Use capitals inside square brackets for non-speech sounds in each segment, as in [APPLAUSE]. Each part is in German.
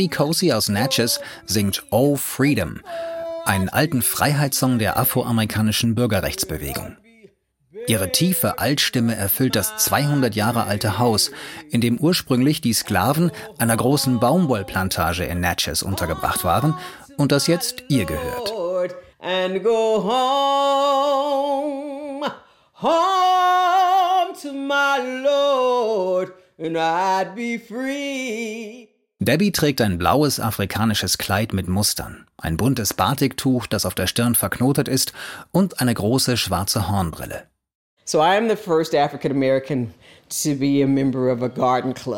Debbie Cozy aus Natchez singt Oh Freedom, einen alten Freiheitssong der afroamerikanischen Bürgerrechtsbewegung. Ihre tiefe Altstimme erfüllt das 200 Jahre alte Haus, in dem ursprünglich die Sklaven einer großen Baumwollplantage in Natchez untergebracht waren und das jetzt ihr gehört. Home to my Lord, and I'd be free. Debbie trägt ein blaues afrikanisches Kleid mit Mustern, ein buntes Batiktuch, das auf der Stirn verknotet ist, und eine große schwarze Hornbrille.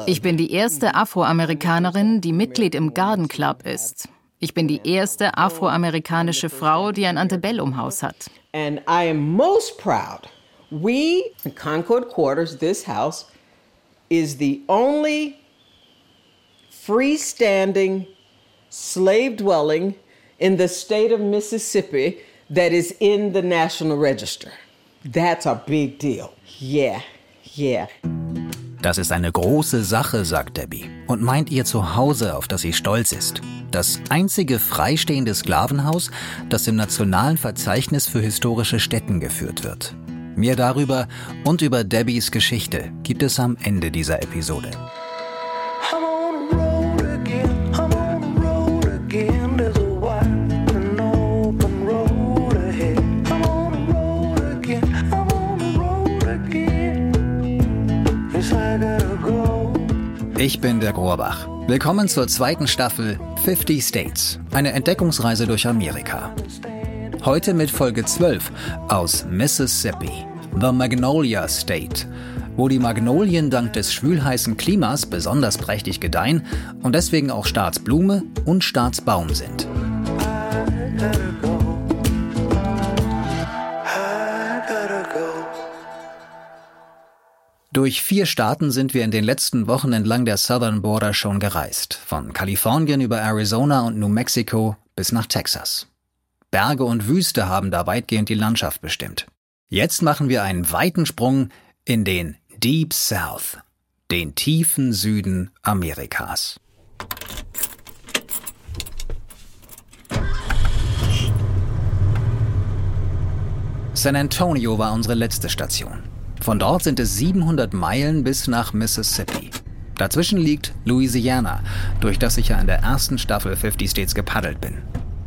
Ich bin die erste Afroamerikanerin, die Mitglied im Garden Club ist. Ich bin die erste afroamerikanische Frau, die ein Antebellum-Haus hat. And I am most proud. We, in Concord Quarters, this house, is the only freestanding slave dwelling in the state of Mississippi that is in the National Register. That's a big deal. Yeah, yeah. Das ist eine große Sache, sagt Debbie und meint ihr Zuhause, auf das sie stolz ist. Das einzige freistehende Sklavenhaus, das im nationalen Verzeichnis für historische Stätten geführt wird. Mehr darüber und über Debbies Geschichte gibt es am Ende dieser Episode. Ich bin der Grohrbach. Willkommen zur zweiten Staffel 50 States, eine Entdeckungsreise durch Amerika. Heute mit Folge 12 aus Mississippi, The Magnolia State, wo die Magnolien dank des schwülheißen Klimas besonders prächtig gedeihen und deswegen auch Staatsblume und Staatsbaum sind. Durch vier Staaten sind wir in den letzten Wochen entlang der Southern Border schon gereist. Von Kalifornien über Arizona und New Mexico bis nach Texas. Berge und Wüste haben da weitgehend die Landschaft bestimmt. Jetzt machen wir einen weiten Sprung in den Deep South, den tiefen Süden Amerikas. San Antonio war unsere letzte Station. Von dort sind es 700 Meilen bis nach Mississippi. Dazwischen liegt Louisiana, durch das ich ja in der ersten Staffel 50 States gepaddelt bin.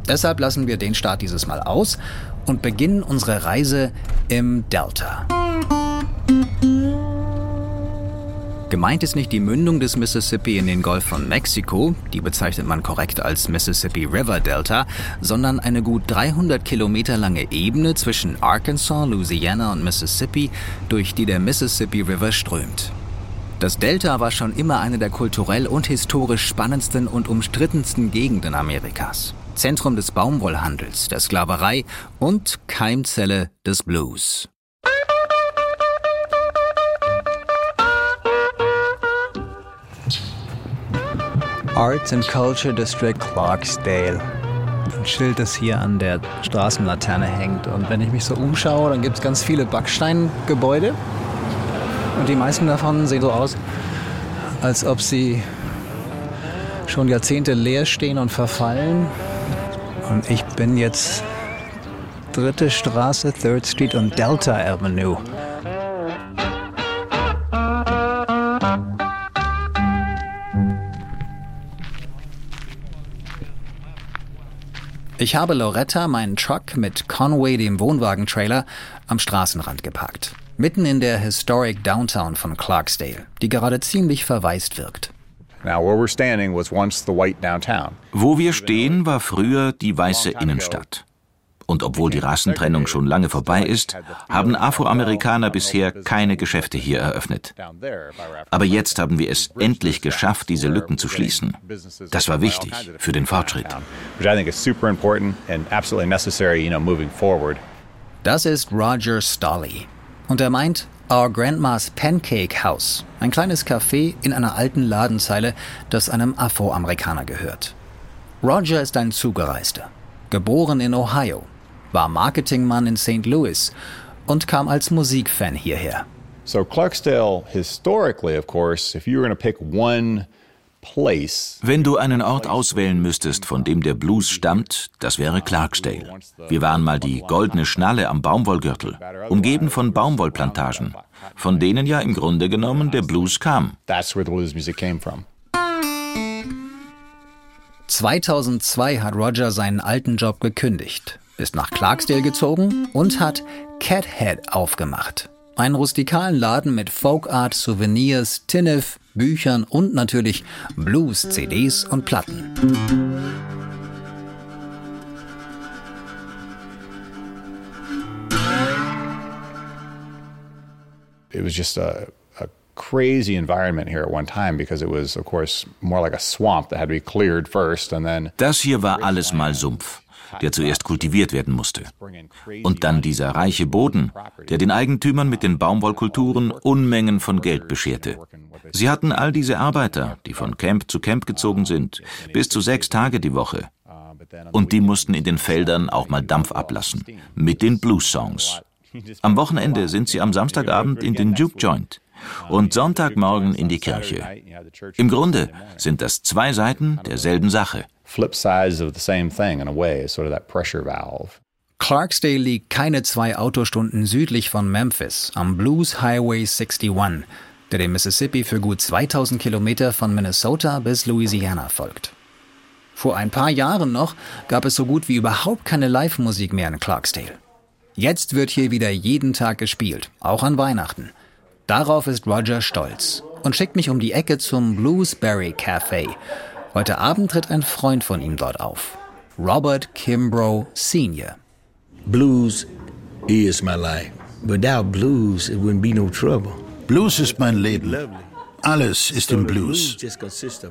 Deshalb lassen wir den Start dieses Mal aus und beginnen unsere Reise im Delta. Gemeint ist nicht die Mündung des Mississippi in den Golf von Mexiko, die bezeichnet man korrekt als Mississippi River Delta, sondern eine gut 300 Kilometer lange Ebene zwischen Arkansas, Louisiana und Mississippi, durch die der Mississippi River strömt. Das Delta war schon immer eine der kulturell und historisch spannendsten und umstrittensten Gegenden Amerikas. Zentrum des Baumwollhandels, der Sklaverei und Keimzelle des Blues. Arts and Culture District Clarksdale. Ein Schild, das hier an der Straßenlaterne hängt. Und wenn ich mich so umschaue, dann gibt es ganz viele Backsteingebäude. Und die meisten davon sehen so aus, als ob sie schon Jahrzehnte leer stehen und verfallen. Und ich bin jetzt dritte Straße, Third Street und Delta Avenue. Ich habe Loretta meinen Truck mit Conway, dem Wohnwagentrailer, am Straßenrand geparkt. Mitten in der Historic Downtown von Clarksdale, die gerade ziemlich verwaist wirkt. Wo wir stehen, war früher die weiße Innenstadt. Und obwohl die Rassentrennung schon lange vorbei ist, haben Afroamerikaner bisher keine Geschäfte hier eröffnet. Aber jetzt haben wir es endlich geschafft, diese Lücken zu schließen. Das war wichtig für den Fortschritt. Das ist Roger Stolley. Und er meint, Our Grandma's Pancake House, ein kleines Café in einer alten Ladenzeile, das einem Afroamerikaner gehört. Roger ist ein Zugereister, geboren in Ohio, war Marketingmann in St. Louis und kam als Musikfan hierher. So Clarksdale historically, of course, if you were going to pick one Wenn du einen Ort auswählen müsstest, von dem der Blues stammt, das wäre Clarksdale. Wir waren mal die goldene Schnalle am Baumwollgürtel, umgeben von Baumwollplantagen, von denen ja im Grunde genommen der Blues kam. 2002 hat Roger seinen alten Job gekündigt, ist nach Clarksdale gezogen und hat Cathead aufgemacht. Einen rustikalen Laden mit Folkart, Souvenirs, Tinnef, Büchern und natürlich Blues, CDs und Platten. It was just a, a crazy environment here at one time because it was, of course, more like a swamp that had to be cleared first and then. Das hier war alles mal Sumpf der zuerst kultiviert werden musste. Und dann dieser reiche Boden, der den Eigentümern mit den Baumwollkulturen Unmengen von Geld bescherte. Sie hatten all diese Arbeiter, die von Camp zu Camp gezogen sind, bis zu sechs Tage die Woche. Und die mussten in den Feldern auch mal Dampf ablassen, mit den Blues-Songs. Am Wochenende sind sie am Samstagabend in den Juke Joint und Sonntagmorgen in die Kirche. Im Grunde sind das zwei Seiten derselben Sache flip sides of the same thing in a way, sort of that pressure valve. Clarksdale liegt keine zwei Autostunden südlich von Memphis am Blues Highway 61, der dem Mississippi für gut 2000 Kilometer von Minnesota bis Louisiana folgt. Vor ein paar Jahren noch gab es so gut wie überhaupt keine Live-Musik mehr in Clarksdale. Jetzt wird hier wieder jeden Tag gespielt, auch an Weihnachten. Darauf ist Roger stolz und schickt mich um die Ecke zum Bluesberry Café, Heute Abend tritt ein Freund von ihm dort auf. Robert Kimbrough Sr. Blues is my life. Without blues, it wouldn't be no trouble. Blues ist mein Leben. Alles ist im Blues.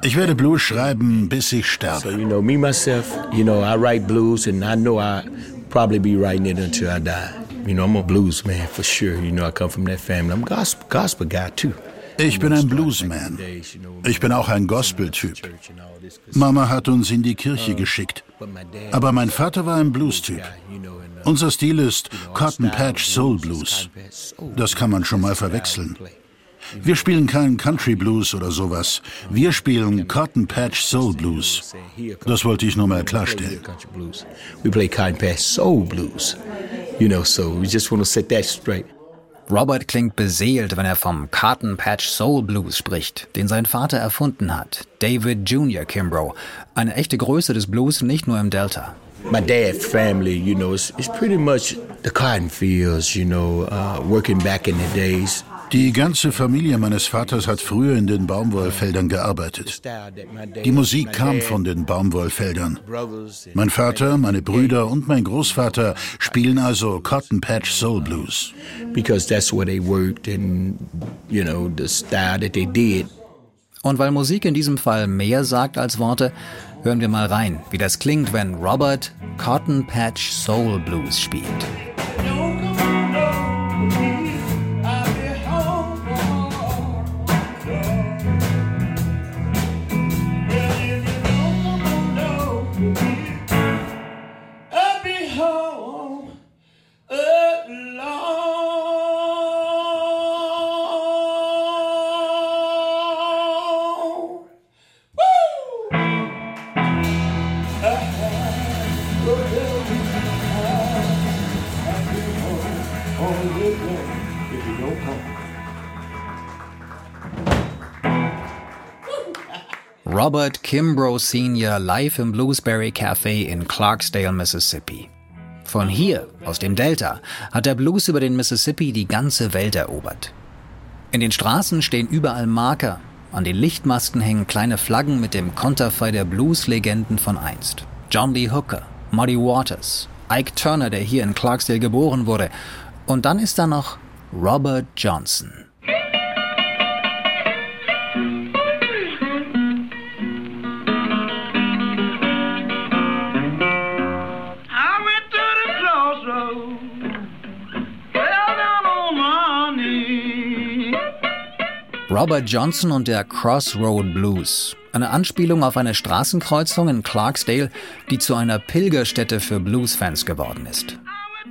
Ich werde Blues schreiben, bis ich sterbe. So, you know, me myself, you know, I write blues and I know I probably be writing it until I die. You know, I'm a blues man for sure. You know, I come from that family. I'm a gospel, gospel guy too. Ich bin ein Bluesman. Ich bin auch ein Gospel-Typ. Mama hat uns in die Kirche geschickt. Aber mein Vater war ein Blues-Typ. Unser Stil ist Cotton Patch Soul Blues. Das kann man schon mal verwechseln. Wir spielen keinen Country Blues oder sowas. Wir spielen Cotton Patch Soul Blues. Das wollte ich nur mal klarstellen. We play Cotton Patch Soul Blues. You know, so we just want to set that straight. Robert klingt beseelt, wenn er vom Carton Patch Soul Blues spricht, den sein Vater erfunden hat, David Jr. Kimbrough, eine echte Größe des Blues nicht nur im Delta. My dad's family, you know, it's, it's pretty much the cotton fields, you know, uh, working back in the days. Die ganze Familie meines Vaters hat früher in den Baumwollfeldern gearbeitet. Die Musik kam von den Baumwollfeldern. Mein Vater, meine Brüder und mein Großvater spielen also Cotton Patch Soul Blues. Because that's where they worked and, you know, the style that they did. Und weil Musik in diesem Fall mehr sagt als Worte, hören wir mal rein, wie das klingt, wenn Robert Cotton Patch Soul Blues spielt. Robert Kimbrough Sr. live im Bluesberry Café in Clarksdale, Mississippi. Von hier, aus dem Delta, hat der Blues über den Mississippi die ganze Welt erobert. In den Straßen stehen überall Marker, an den Lichtmasten hängen kleine Flaggen mit dem Konterfei der Blues-Legenden von einst. John Lee Hooker, Muddy Waters, Ike Turner, der hier in Clarksdale geboren wurde. Und dann ist da noch Robert Johnson. Robert Johnson und der Crossroad Blues. Eine Anspielung auf eine Straßenkreuzung in Clarksdale, die zu einer Pilgerstätte für Bluesfans geworden ist.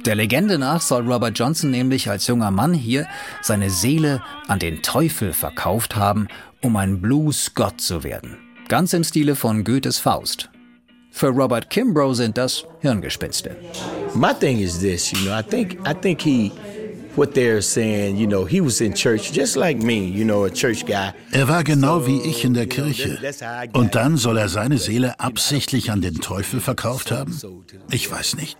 Der Legende nach soll Robert Johnson nämlich als junger Mann hier seine Seele an den Teufel verkauft haben, um ein Blues-Gott zu werden. Ganz im Stile von Goethes Faust. Für Robert Kimbrough sind das Hirngespinste. My thing is this, you know, I think I think he what they're saying, you know, he was in church just like me, you know, a church guy. Er war genau wie ich in der Kirche. Und dann soll er seine Seele absichtlich an den Teufel verkauft haben? Ich weiß nicht.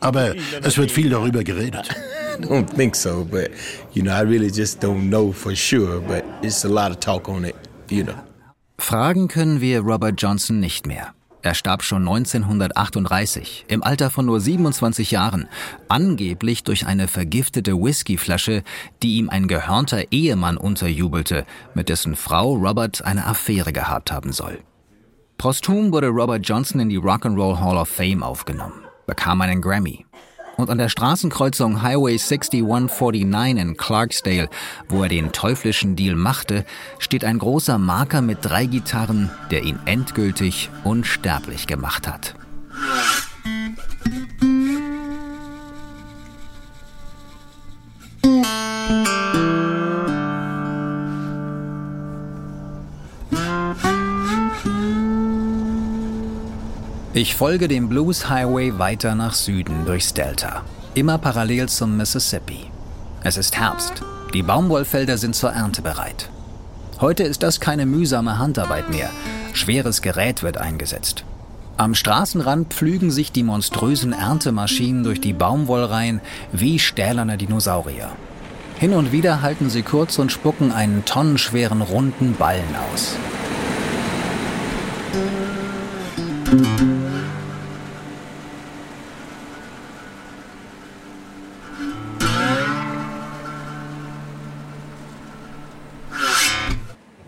Aber es wird viel darüber geredet. [LAUGHS] I don't think so, but you know, I really just don't know for sure, but it's a lot of talk on it, you know. Fragen können wir Robert Johnson nicht mehr. Er starb schon 1938, im Alter von nur 27 Jahren, angeblich durch eine vergiftete Whiskyflasche, die ihm ein gehörnter Ehemann unterjubelte, mit dessen Frau Robert eine Affäre gehabt haben soll. Posthum wurde Robert Johnson in die Rock'n'Roll Hall of Fame aufgenommen, bekam einen Grammy und an der Straßenkreuzung Highway 6149 in Clarksdale, wo er den teuflischen Deal machte, steht ein großer Marker mit drei Gitarren, der ihn endgültig unsterblich gemacht hat. Ich folge dem Blues Highway weiter nach Süden durchs Delta, immer parallel zum Mississippi. Es ist Herbst. Die Baumwollfelder sind zur Ernte bereit. Heute ist das keine mühsame Handarbeit mehr. Schweres Gerät wird eingesetzt. Am Straßenrand pflügen sich die monströsen Erntemaschinen durch die Baumwollreihen wie stählerne Dinosaurier. Hin und wieder halten sie kurz und spucken einen tonnenschweren runden Ballen aus.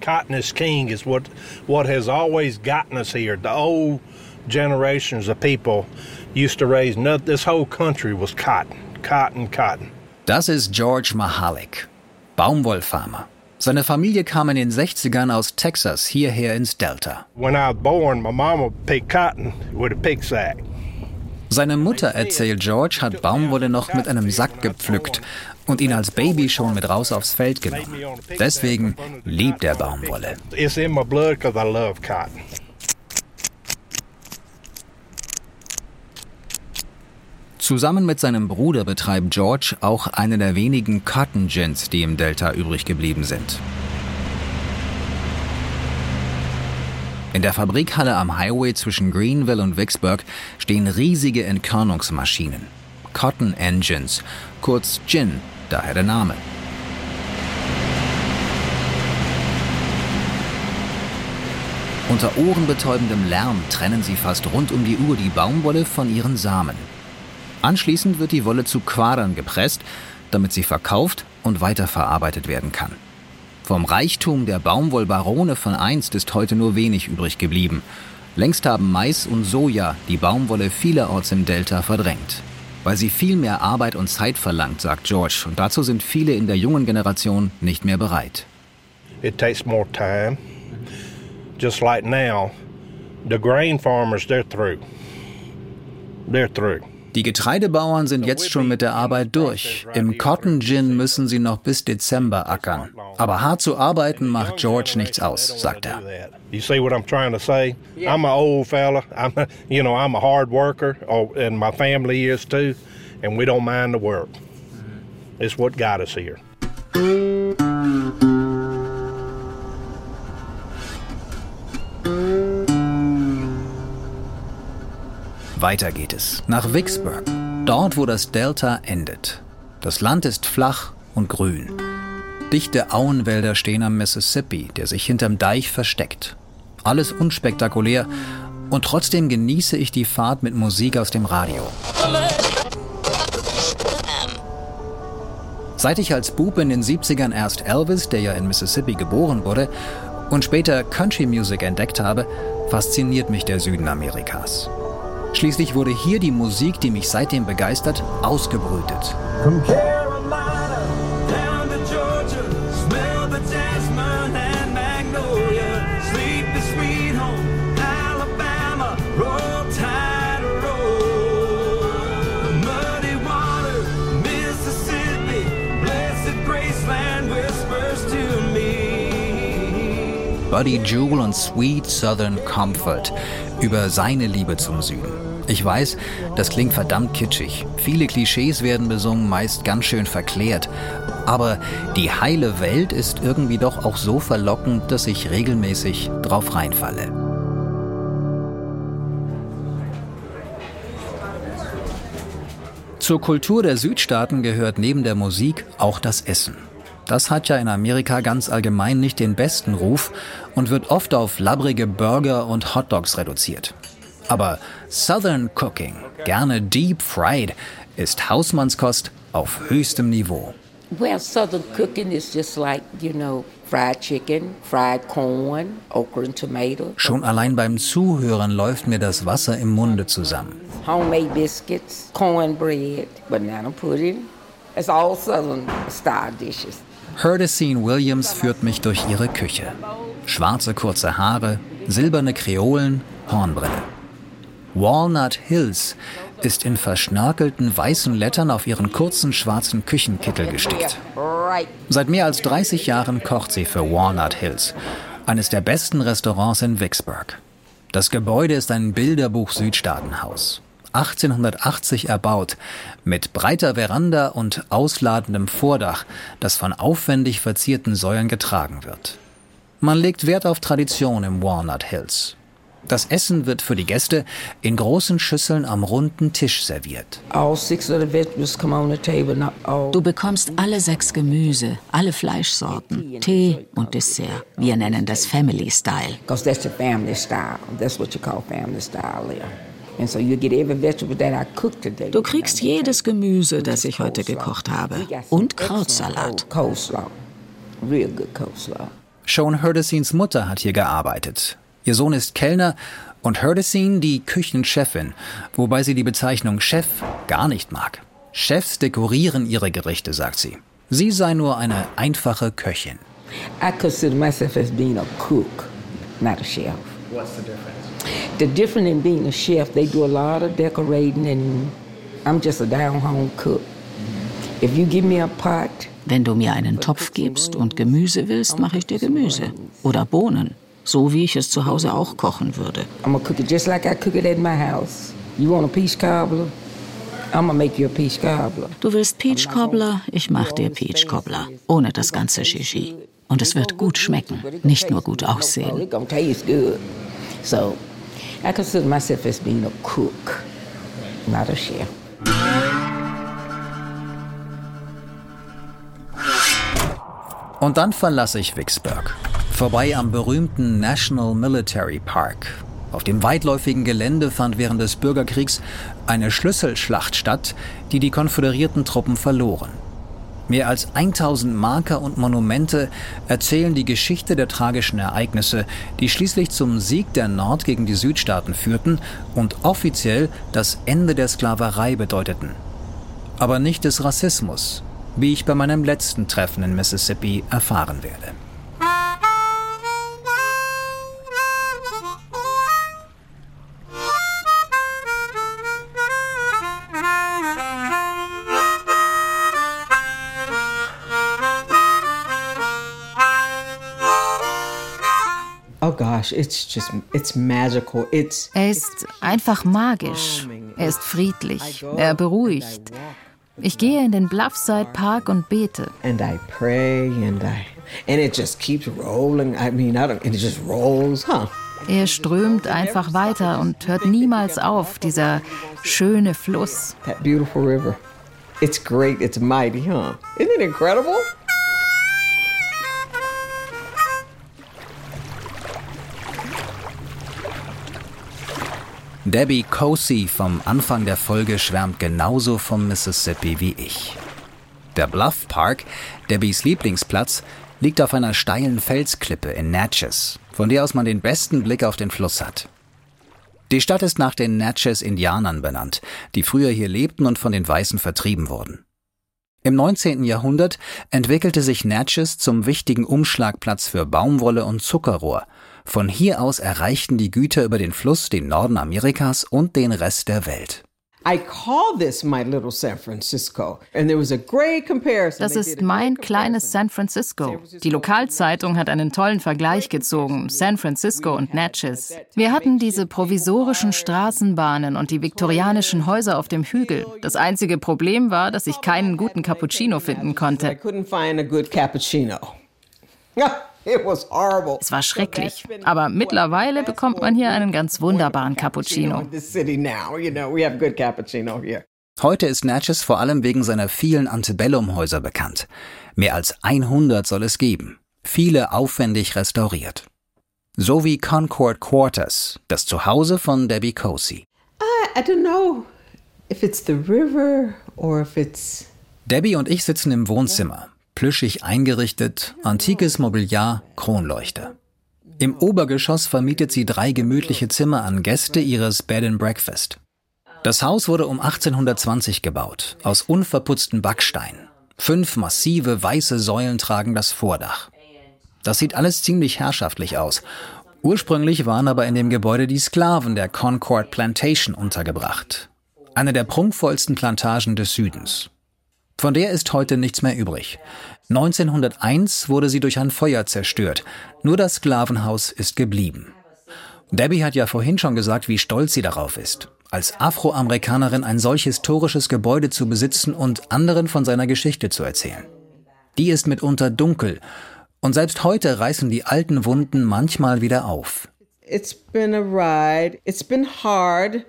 Cotton is king is what what has always gotten us here. The old generations of people used to raise nut. This whole country was cotton, cotton, cotton. Das ist George Mahalik, Baumwollfarmer. Seine Familie kam in den 60ern aus Texas hierher ins Delta. When I was born, my mama picked cotton with a pig sack. Seine Mutter, erzählt George, hat Baumwolle noch mit einem Sack gepflückt und ihn als Baby schon mit raus aufs Feld genommen. Deswegen liebt er Baumwolle. Zusammen mit seinem Bruder betreibt George auch eine der wenigen Cotton Gins, die im Delta übrig geblieben sind. In der Fabrikhalle am Highway zwischen Greenville und Vicksburg stehen riesige Entkörnungsmaschinen. Cotton Engines, kurz Gin, daher der Name. Unter ohrenbetäubendem Lärm trennen sie fast rund um die Uhr die Baumwolle von ihren Samen. Anschließend wird die Wolle zu Quadern gepresst, damit sie verkauft und weiterverarbeitet werden kann. Vom Reichtum der Baumwollbarone von einst ist heute nur wenig übrig geblieben. Längst haben Mais und Soja die Baumwolle vielerorts im Delta verdrängt weil sie viel mehr Arbeit und Zeit verlangt, sagt George. Und dazu sind viele in der jungen Generation nicht mehr bereit. It takes more time. Just like now, the grain farmers, they're through. They're through. Die Getreidebauern sind jetzt schon mit der Arbeit durch. Im Cotton Gin müssen sie noch bis Dezember ackern. Aber hart zu arbeiten macht George nichts aus, sagt er. You see what I'm trying to say? I'm an old fella. I'm, you know, I'm a hard worker, oh, and my family is too, and we don't mind the work. It's what got us here. Weiter geht es, nach Vicksburg, dort wo das Delta endet. Das Land ist flach und grün. Dichte Auenwälder stehen am Mississippi, der sich hinterm Deich versteckt. Alles unspektakulär und trotzdem genieße ich die Fahrt mit Musik aus dem Radio. Seit ich als Bub in den 70ern erst Elvis, der ja in Mississippi geboren wurde, und später Country Music entdeckt habe, fasziniert mich der Süden Amerikas. Schließlich wurde hier die Musik, die mich seitdem begeistert, ausgebrütet. Buddy Jewel und Sweet Southern Comfort über seine Liebe zum Süden. Ich weiß, das klingt verdammt kitschig. Viele Klischees werden besungen, meist ganz schön verklärt. Aber die heile Welt ist irgendwie doch auch so verlockend, dass ich regelmäßig drauf reinfalle. Zur Kultur der Südstaaten gehört neben der Musik auch das Essen. Das hat ja in Amerika ganz allgemein nicht den besten Ruf und wird oft auf labbrige Burger und Hotdogs reduziert. Aber Southern Cooking, gerne deep fried, ist Hausmannskost auf höchstem Niveau. Well, Southern cooking is just like, you know, fried chicken, fried corn, okra and tomato. Schon allein beim Zuhören läuft mir das Wasser im Munde zusammen. Homemade biscuits, cornbread, banana pudding. It's all Southern style dishes. Herdesine Williams führt mich durch ihre Küche. Schwarze kurze Haare, silberne Kreolen, Hornbrille. Walnut Hills ist in verschnörkelten weißen Lettern auf ihren kurzen schwarzen Küchenkittel gestickt. Seit mehr als 30 Jahren kocht sie für Walnut Hills, eines der besten Restaurants in Vicksburg. Das Gebäude ist ein Bilderbuch-Südstaatenhaus. 1880 erbaut, mit breiter Veranda und ausladendem Vordach, das von aufwendig verzierten Säulen getragen wird. Man legt Wert auf Tradition im Walnut Hills. Das Essen wird für die Gäste in großen Schüsseln am runden Tisch serviert. Du bekommst alle sechs Gemüse, alle Fleischsorten, Tee und Dessert. Wir nennen das Family Style. Du kriegst jedes Gemüse, das ich heute gekocht habe. Und Krautsalat. Sean Herdesines Mutter hat hier gearbeitet. Ihr Sohn ist Kellner und Herdesine die Küchenchefin, wobei sie die Bezeichnung Chef gar nicht mag. Chefs dekorieren ihre Gerichte, sagt sie. Sie sei nur eine einfache Köchin. I consider myself as being a cook, not a chef. What's the difference? The difference in being a chef, they do a lot of decorating and I'm just a down-home cook. If you give me a pot, wenn du mir einen Topf gibst und Gemüse willst, mache ich dir Gemüse oder Bohnen so wie ich es zu Hause auch kochen würde. Du willst Peach Cobbler, ich mach dir Peach Cobbler, ohne das ganze Shishi. Und es wird gut schmecken, nicht nur gut aussehen. So, I consider myself as being a cook, not a chef. Und dann verlasse ich Vicksburg vorbei am berühmten National Military Park. Auf dem weitläufigen Gelände fand während des Bürgerkriegs eine Schlüsselschlacht statt, die die konföderierten Truppen verloren. Mehr als 1000 Marker und Monumente erzählen die Geschichte der tragischen Ereignisse, die schließlich zum Sieg der Nord gegen die Südstaaten führten und offiziell das Ende der Sklaverei bedeuteten. Aber nicht des Rassismus, wie ich bei meinem letzten Treffen in Mississippi erfahren werde. Er ist einfach magisch. Er ist friedlich. Er beruhigt. Ich gehe in den Bluffside Park und bete. And I pray and I and it just keeps rolling. I mean, I don't, it just rolls, huh? Er strömt einfach weiter und hört niemals auf, dieser schöne Fluss. That beautiful river. It's great, it's mighty, huh? Isn't it incredible? Debbie Cosi vom Anfang der Folge schwärmt genauso vom Mississippi wie ich. Der Bluff Park, Debbies Lieblingsplatz, liegt auf einer steilen Felsklippe in Natchez, von der aus man den besten Blick auf den Fluss hat. Die Stadt ist nach den Natchez-Indianern benannt, die früher hier lebten und von den Weißen vertrieben wurden. Im 19. Jahrhundert entwickelte sich Natchez zum wichtigen Umschlagplatz für Baumwolle und Zuckerrohr von hier aus erreichten die Güter über den Fluss den Norden Amerikas und den Rest der Welt. Das ist mein kleines San Francisco. Die Lokalzeitung hat einen tollen Vergleich gezogen, San Francisco und Natchez. Wir hatten diese provisorischen Straßenbahnen und die viktorianischen Häuser auf dem Hügel. Das einzige Problem war, dass ich keinen guten Cappuccino finden konnte. [LAUGHS] [LAUGHS] Es war schrecklich, aber mittlerweile bekommt man hier einen ganz wunderbaren Cappuccino. Heute ist Natchez vor allem wegen seiner vielen Antebellum-Häuser bekannt. Mehr als 100 soll es geben, viele aufwendig restauriert. So wie Concord Quarters, das Zuhause von Debbie Cosi. I, I don't know if it's the river or if it's Debbie und ich sitzen im Wohnzimmer plüschig eingerichtet, antikes Mobiliar, Kronleuchter. Im Obergeschoss vermietet sie drei gemütliche Zimmer an Gäste ihres Bed and Breakfast. Das Haus wurde um 1820 gebaut, aus unverputzten Backstein. Fünf massive weiße Säulen tragen das Vordach. Das sieht alles ziemlich herrschaftlich aus. Ursprünglich waren aber in dem Gebäude die Sklaven der Concord Plantation untergebracht. Eine der prunkvollsten Plantagen des Südens. Von der ist heute nichts mehr übrig. 1901 wurde sie durch ein Feuer zerstört. Nur das Sklavenhaus ist geblieben. Debbie hat ja vorhin schon gesagt, wie stolz sie darauf ist, als Afroamerikanerin ein solch historisches Gebäude zu besitzen und anderen von seiner Geschichte zu erzählen. Die ist mitunter dunkel und selbst heute reißen die alten Wunden manchmal wieder auf. It's been a ride. It's been hard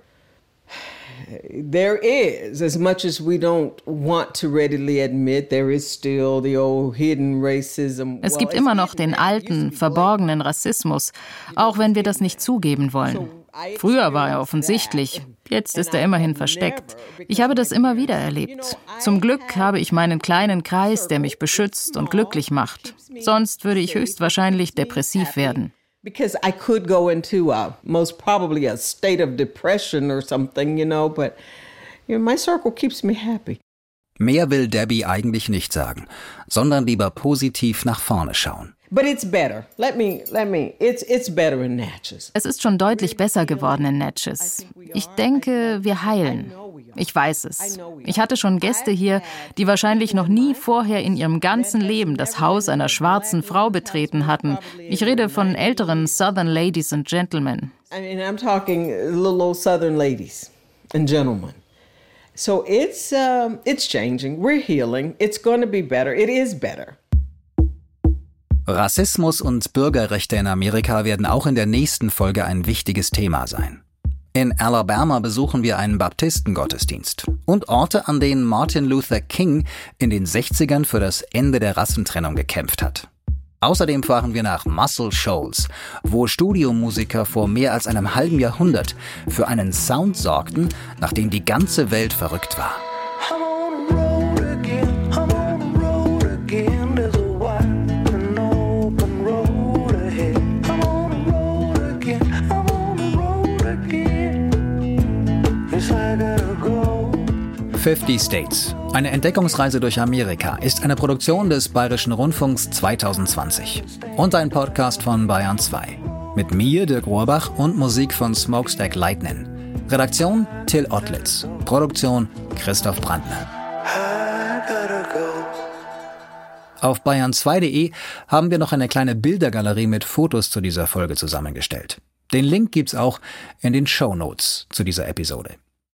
there is, as much as we don't want to readily admit, there is still the old hidden racism. Es gibt immer noch den alten, verborgenen Rassismus, auch wenn wir das nicht zugeben wollen. Früher war er offensichtlich, jetzt ist er immerhin versteckt. Ich habe das immer wieder erlebt. Zum Glück habe ich meinen kleinen Kreis, der mich beschützt und glücklich macht. Sonst würde ich höchstwahrscheinlich depressiv werden because I could go into a, most probably a state of depression or something, you know, but you know, my circle keeps me happy. Mehr will Debbie eigentlich nicht sagen, sondern lieber positiv nach vorne schauen. Es ist schon deutlich besser geworden in Natchez. Ich denke, wir heilen. Ich weiß es. Ich hatte schon Gäste hier, die wahrscheinlich noch nie vorher in ihrem ganzen Leben das Haus einer schwarzen Frau betreten hatten. Ich rede von älteren Southern Ladies and Gentlemen. I'm talking little old Southern ladies and gentlemen. So it's uh, it's changing. We're healing. It's going to be better. It is better. Rassismus und Bürgerrechte in Amerika werden auch in der nächsten Folge ein wichtiges Thema sein. In Alabama besuchen wir einen Baptistengottesdienst und Orte, an denen Martin Luther King in den 60ern für das Ende der Rassentrennung gekämpft hat. Außerdem fahren wir nach Muscle Shoals, wo Studiomusiker vor mehr als einem halben Jahrhundert für einen Sound sorgten, nach dem die ganze Welt verrückt war. Fifty States. Eine Entdeckungsreise durch Amerika ist eine Produktion des Bayerischen Rundfunks 2020 und ein Podcast von Bayern 2. Mit mir, Dirk Rohrbach und Musik von Smokestack Lightning. Redaktion Till Ottlitz. Produktion Christoph Brandner. Auf bayern2.de haben wir noch eine kleine Bildergalerie mit Fotos zu dieser Folge zusammengestellt. Den Link gibt's auch in den Show Notes zu dieser Episode.